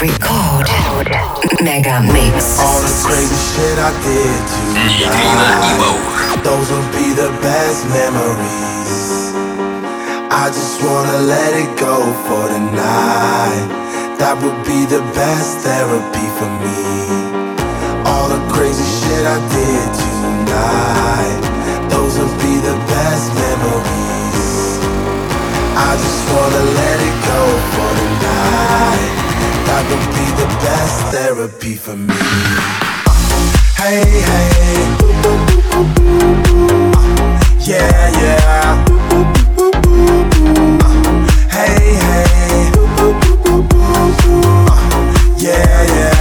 Record. Mega Mix. All the crazy shit I did tonight. Those will be the best memories. I just wanna let it go for the night. That would be the best therapy for me. All the crazy shit I did tonight. Those will be the best memories. I just wanna let it go for the night. That would be the best therapy for me. Hey, hey. Yeah, yeah. Hey, hey. Yeah, yeah.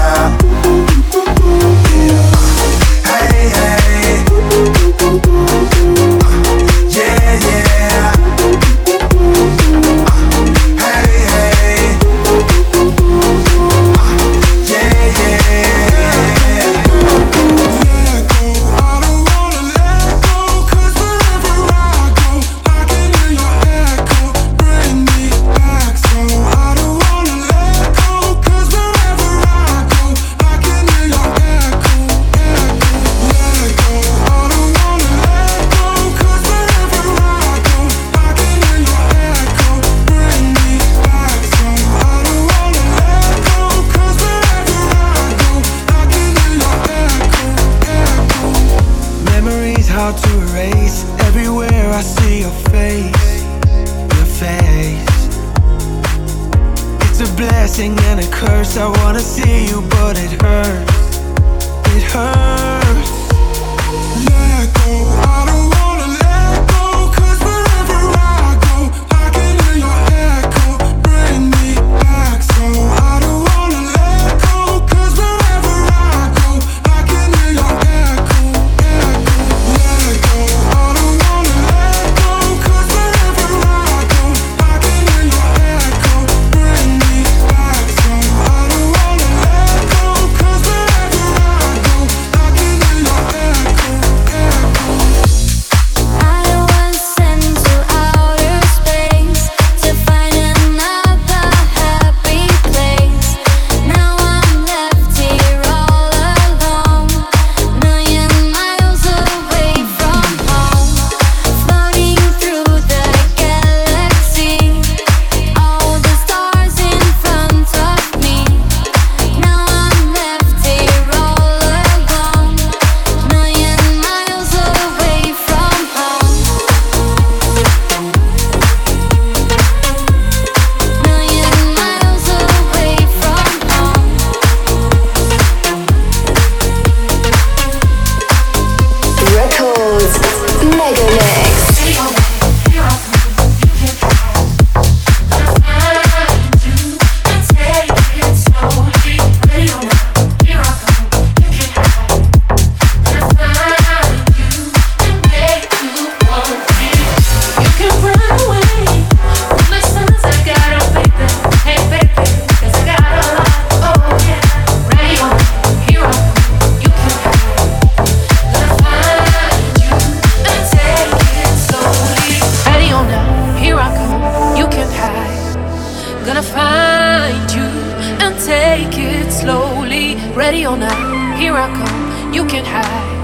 Here I come. You can't hide.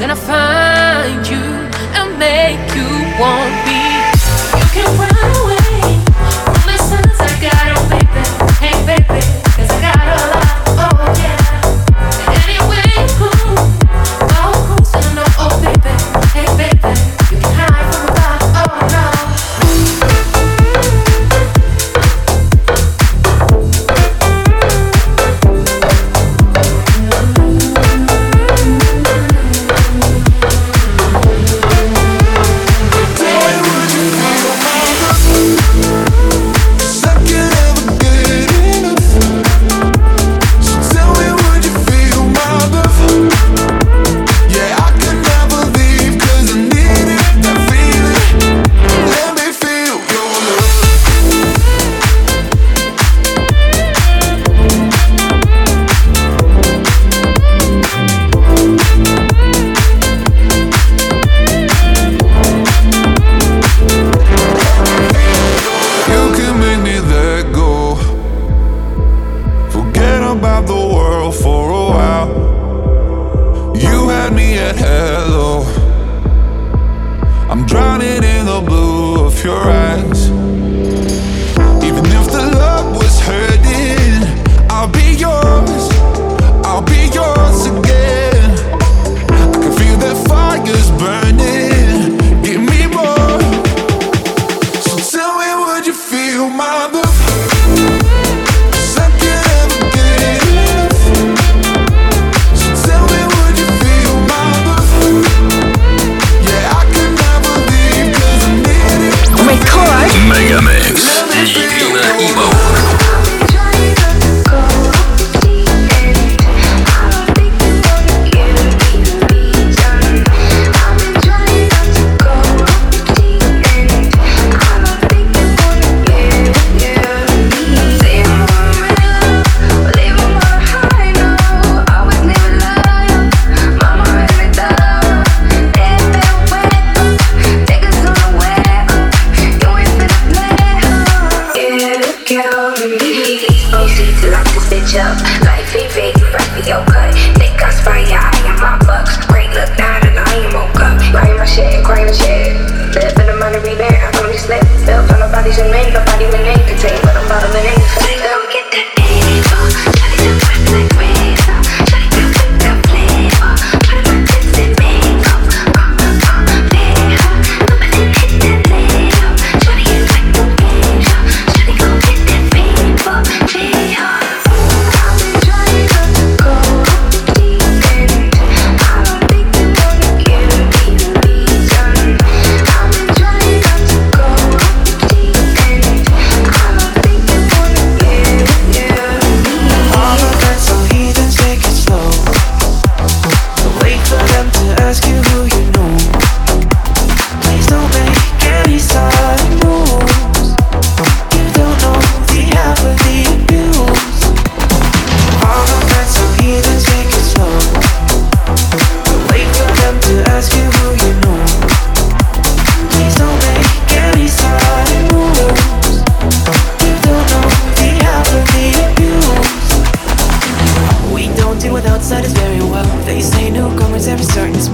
Gonna find you and make you want me. You can run away from the sons I got, oh baby. Hey baby, 'cause I got a lot,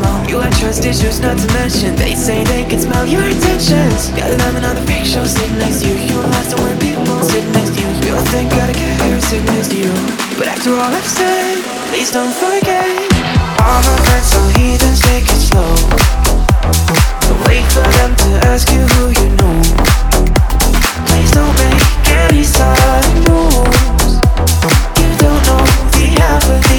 alone. You like trust issues, not to mention they say they can smell your intentions. Got another another fake show sitting next to you. You lost the word people sitting next to you. You don't think I care sitting next to you. But after all I've said, please don't forget. All my friends are heathens, take it slow. Don't wait for them to ask you who you know. Please don't make any sudden moves. You don't know the avenue.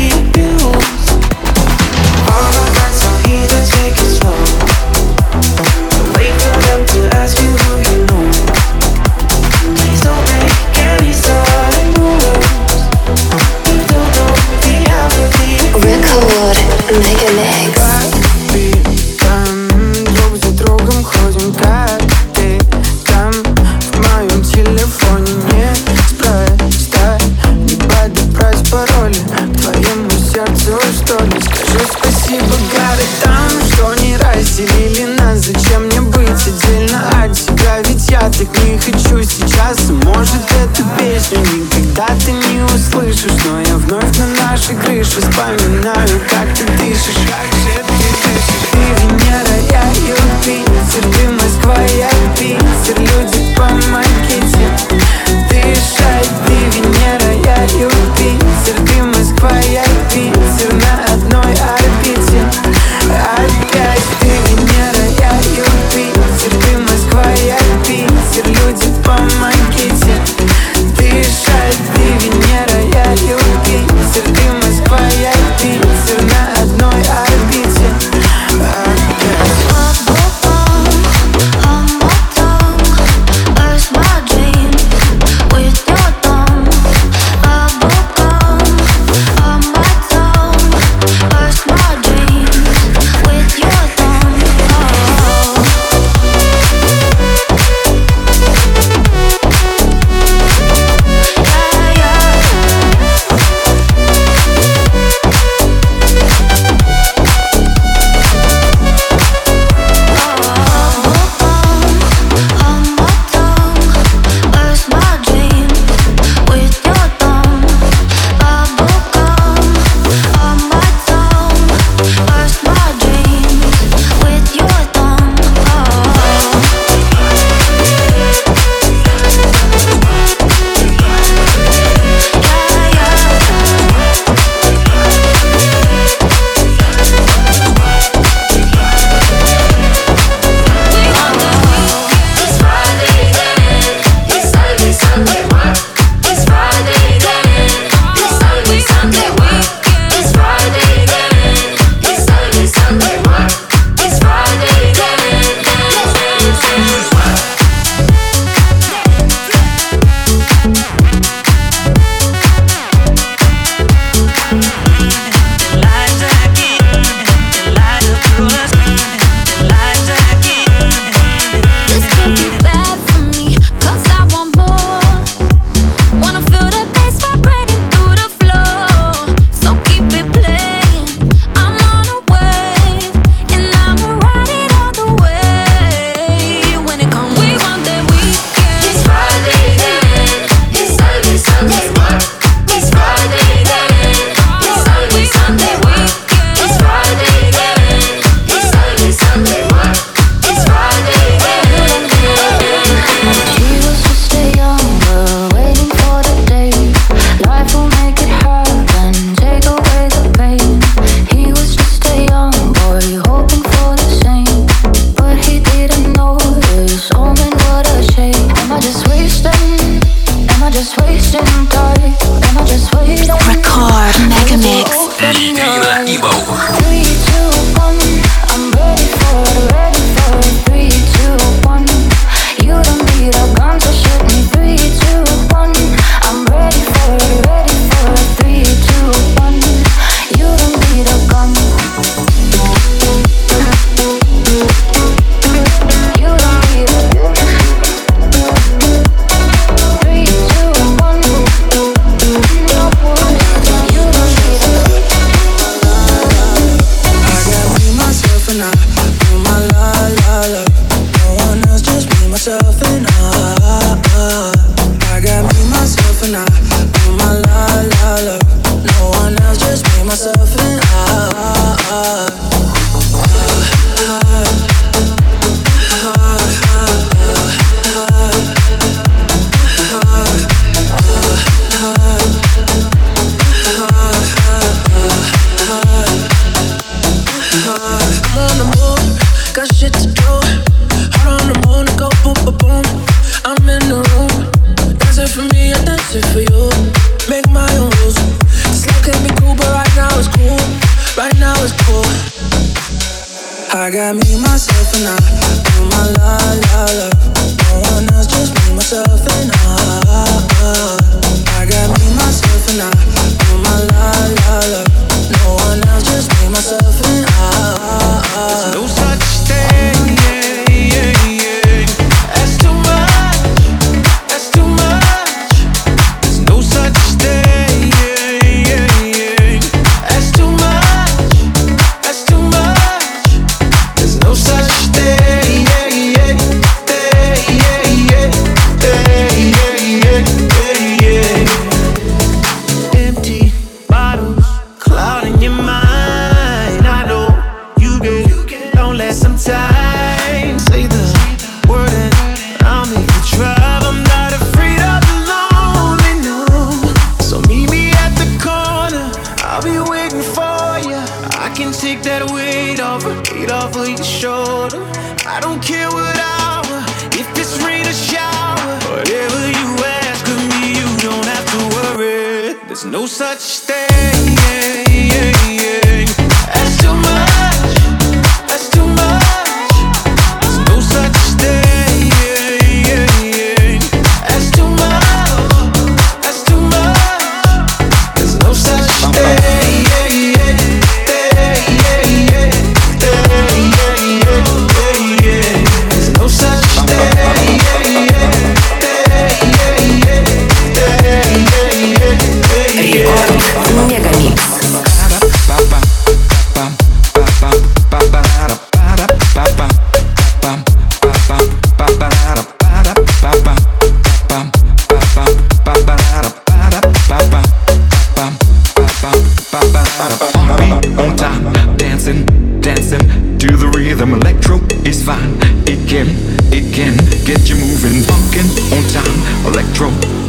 Make Mega Mix.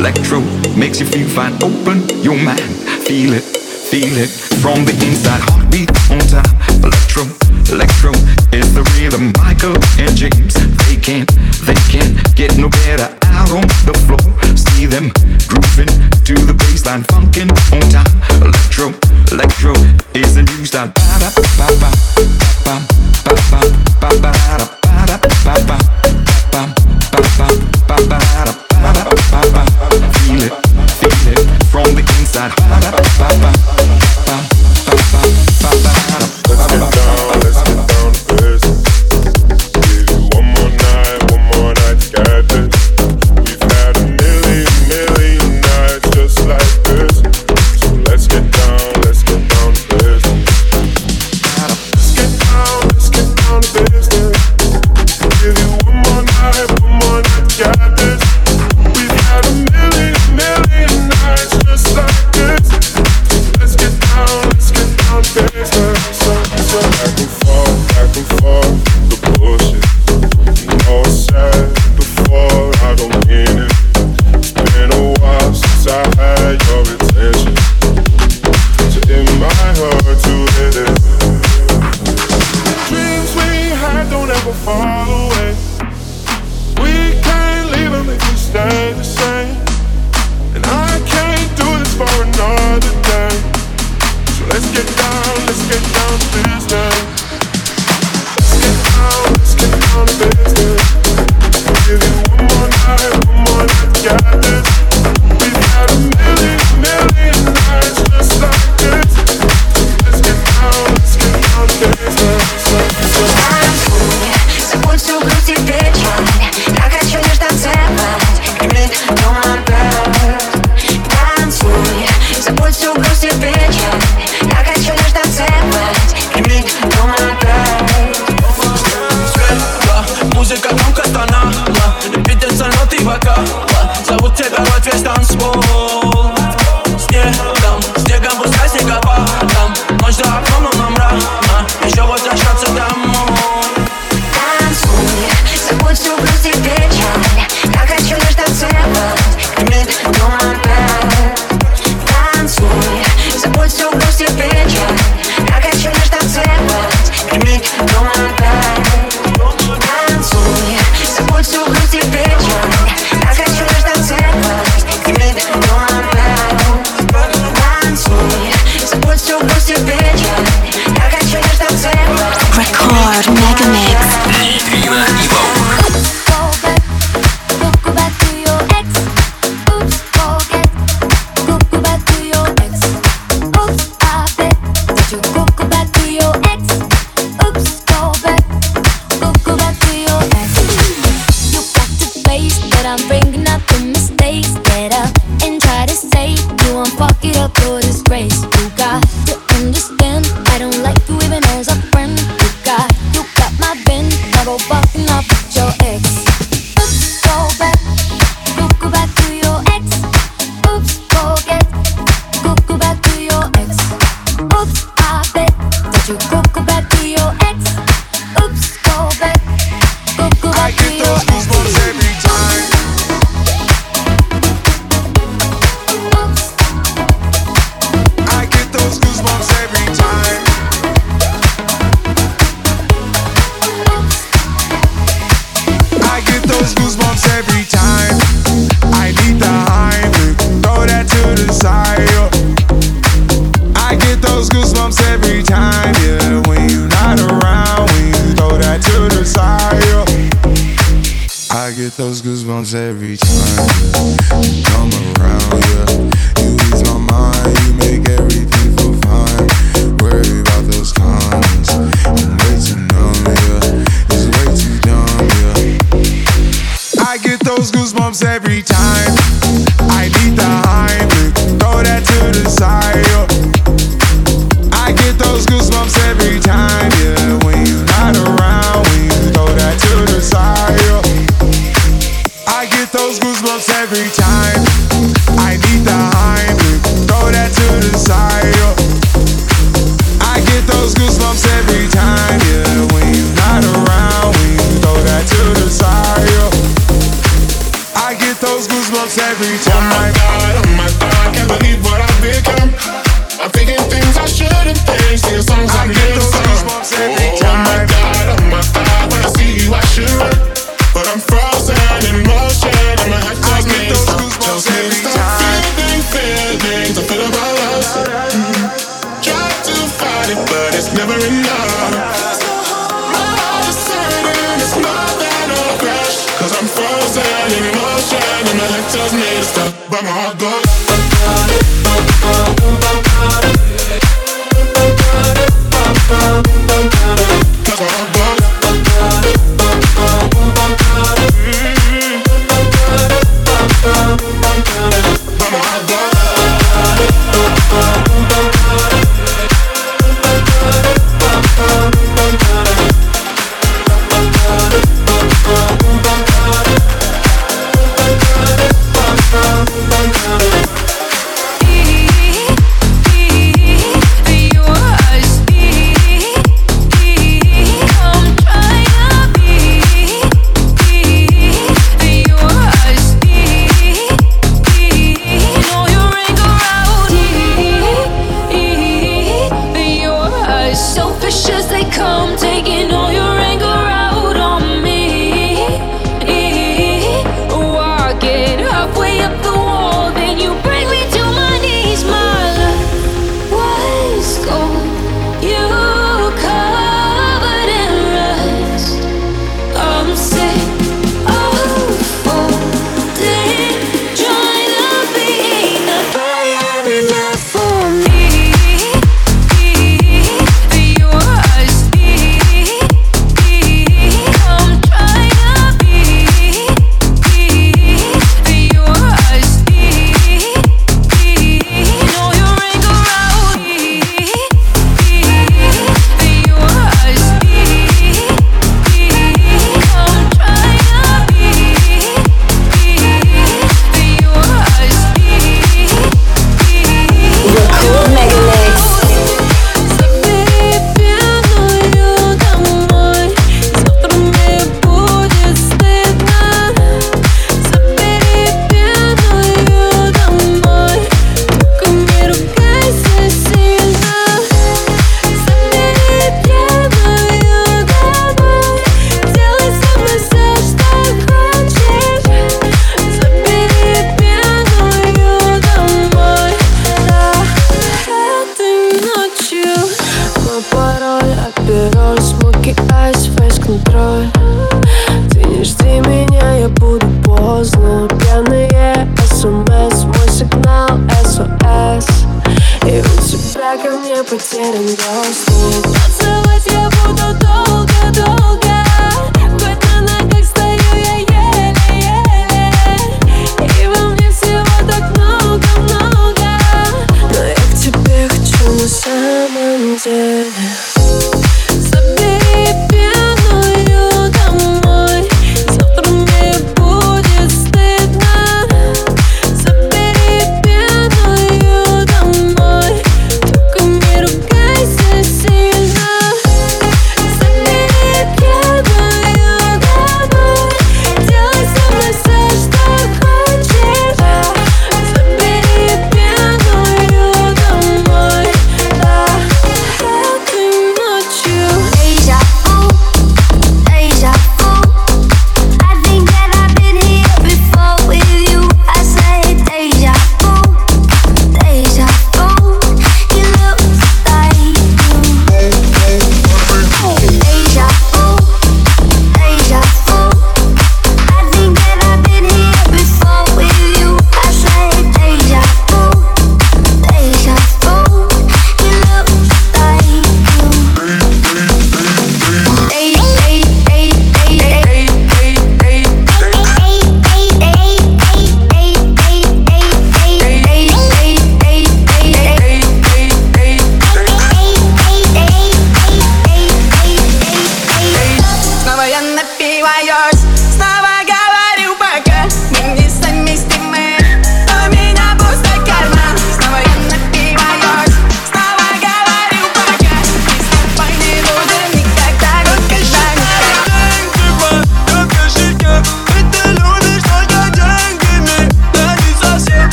electro makes you feel fine. Open your mind, feel it, feel it from the inside. Heartbeat on time. electro, electro is the rhythm. Michael and James, they can't, they can't get no better. Out on the floor, see them grooving to the baseline, funkin' on time. Electro, electro is the new style. Ba da ba ba ba ba ba ba ba ba ba ba ba ba ba ba ba ba.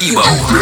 emo。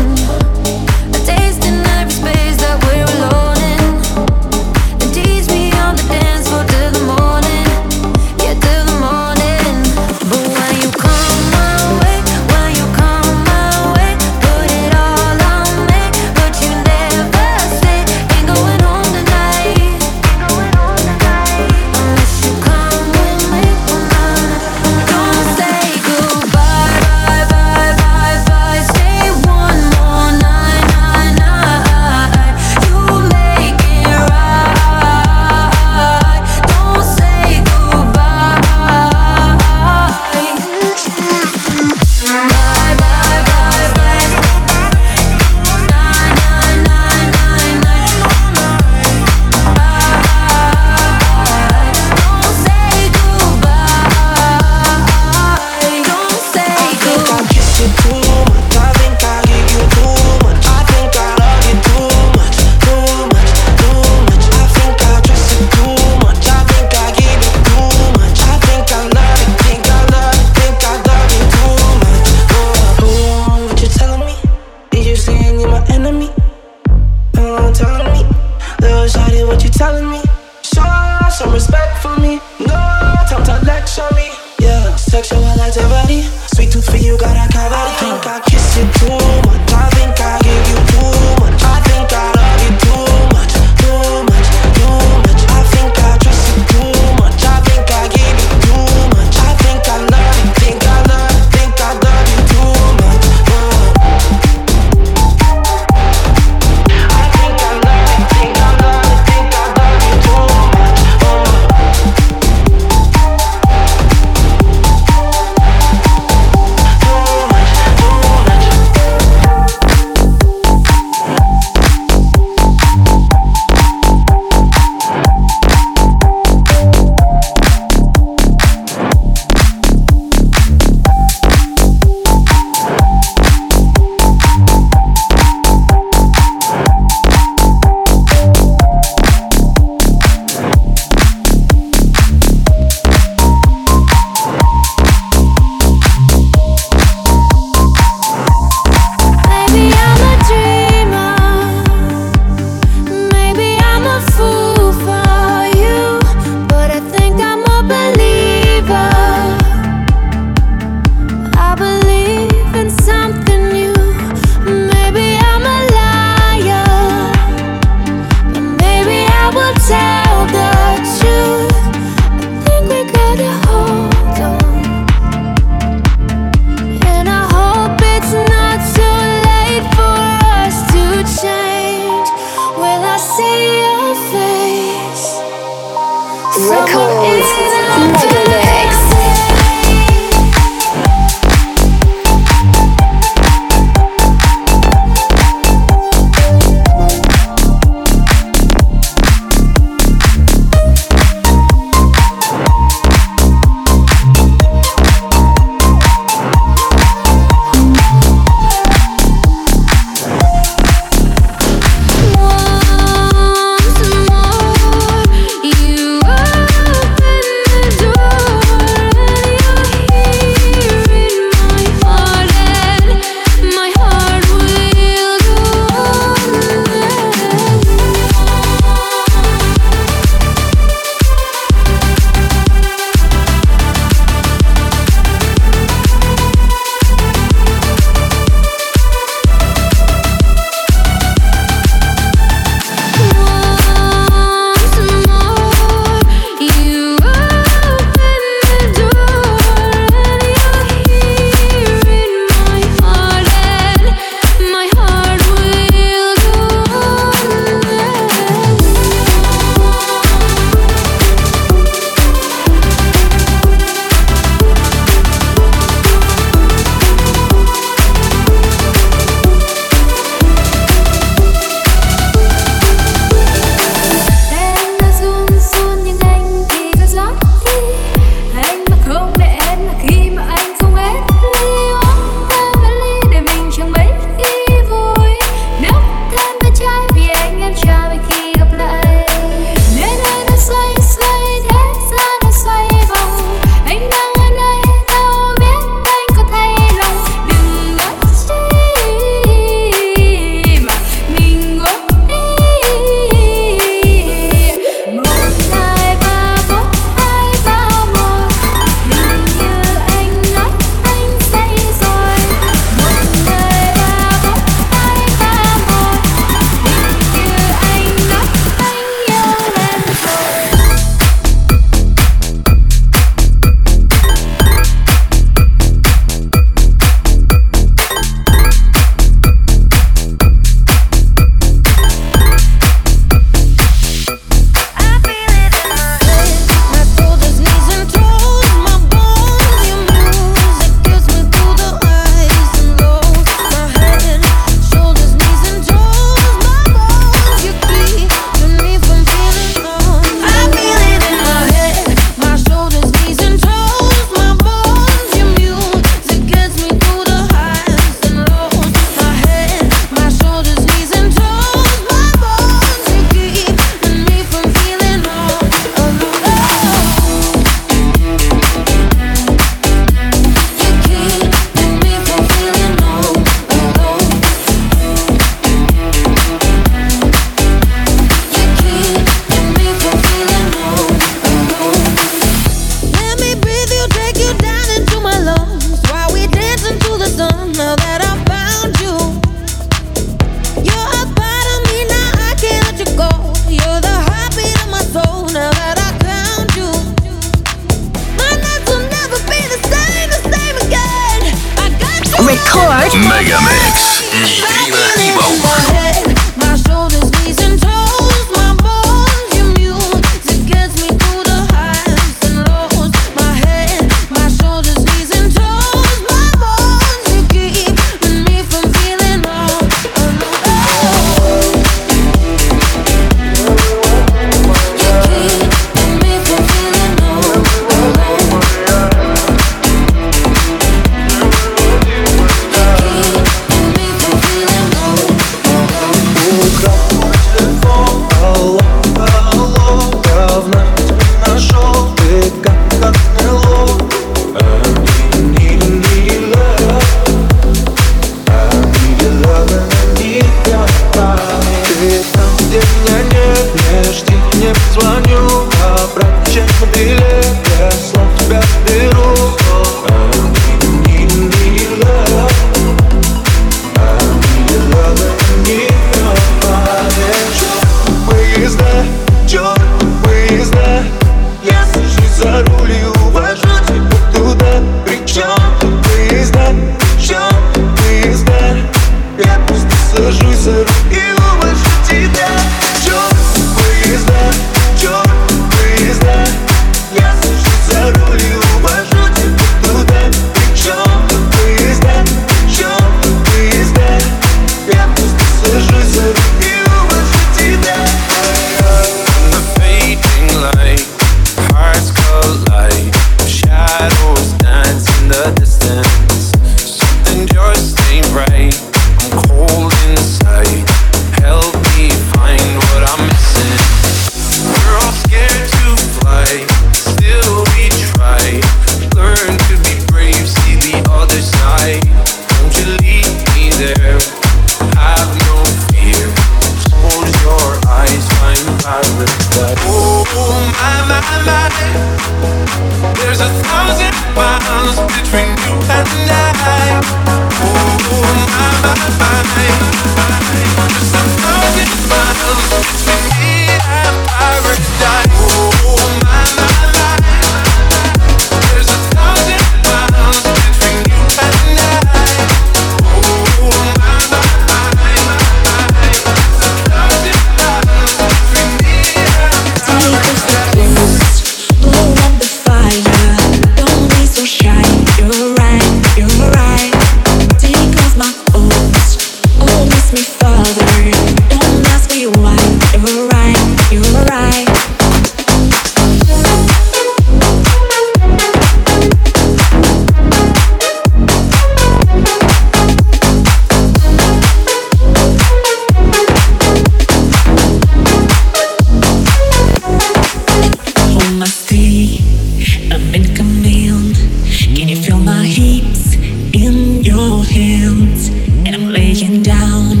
your hands, and I'm laying down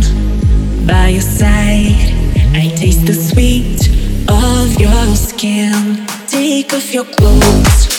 by your side. I taste the sweet of your skin. Take off your clothes.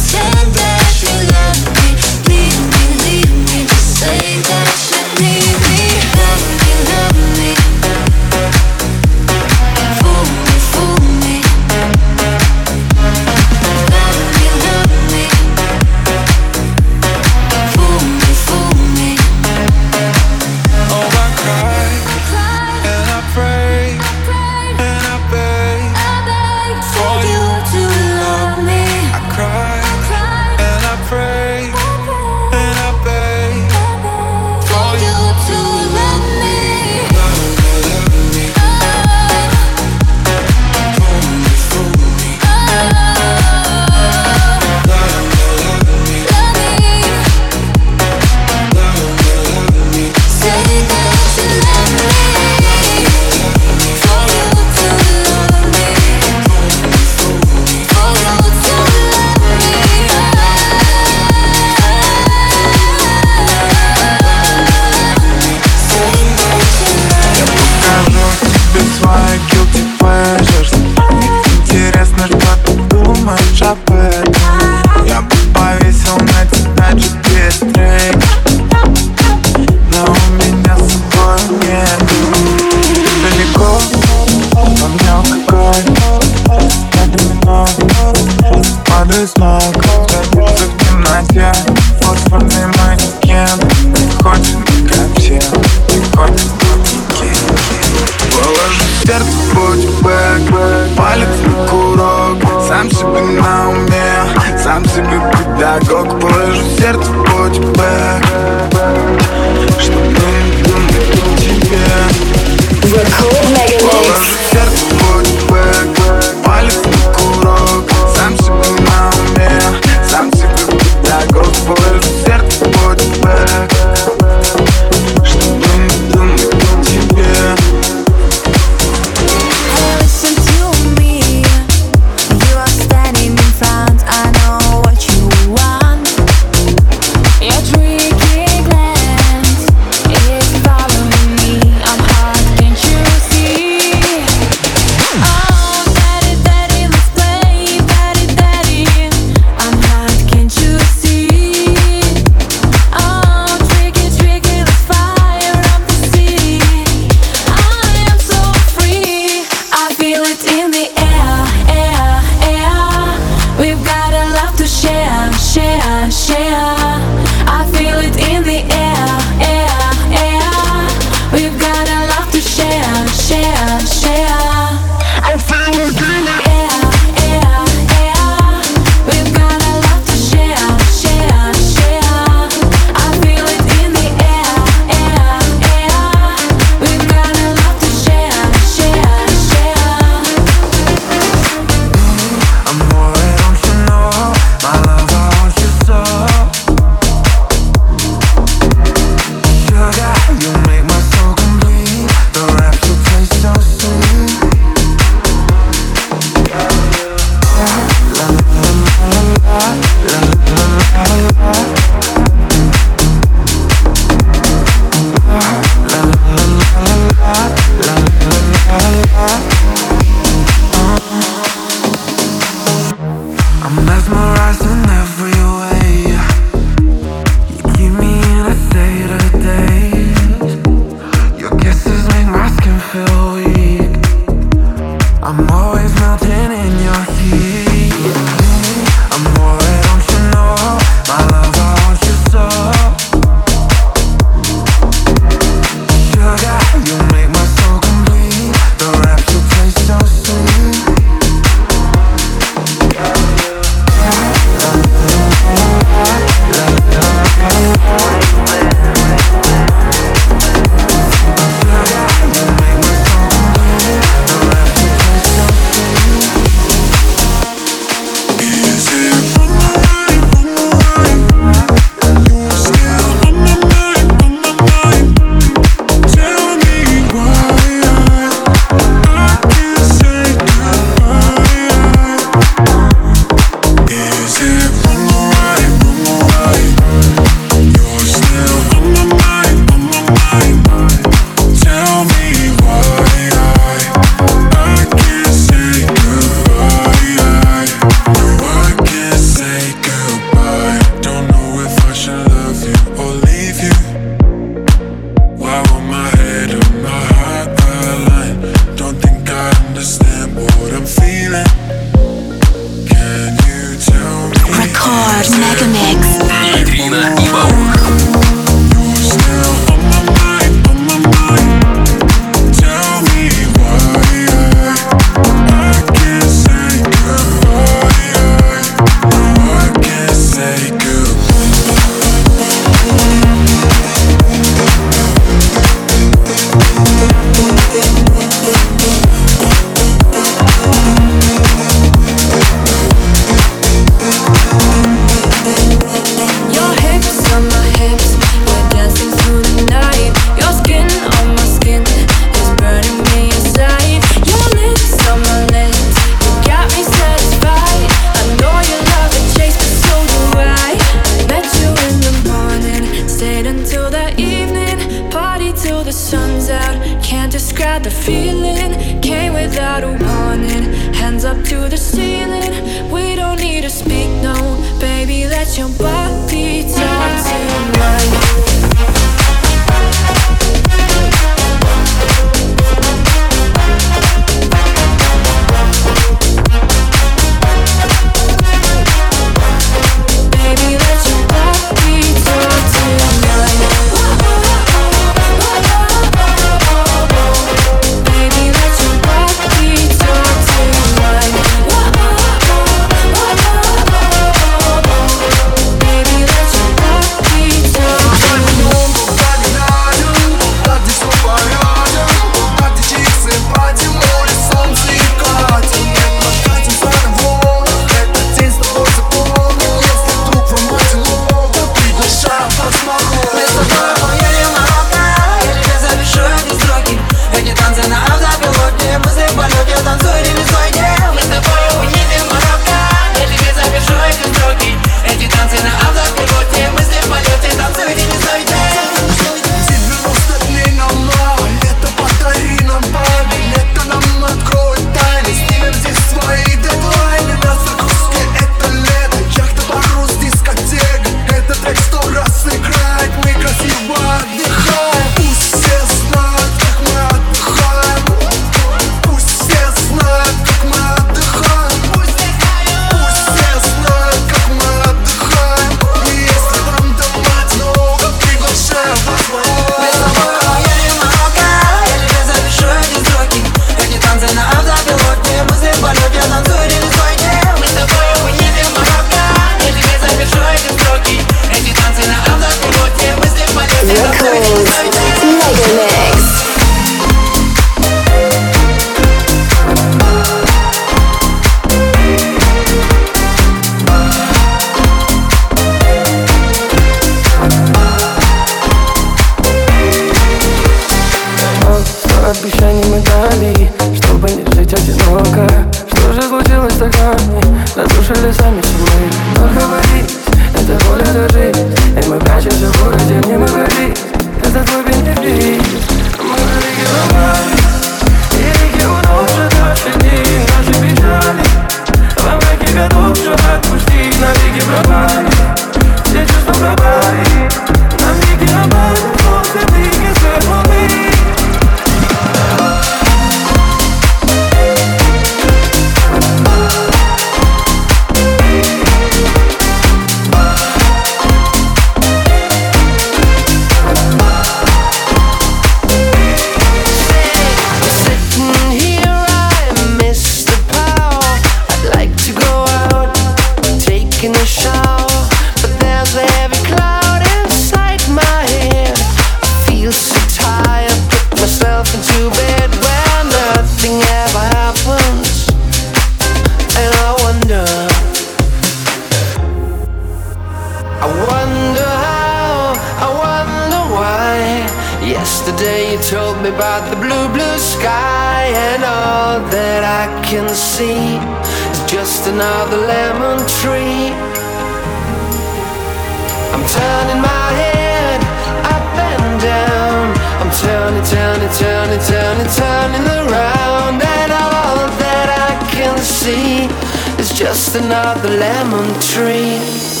Just another lemon tree.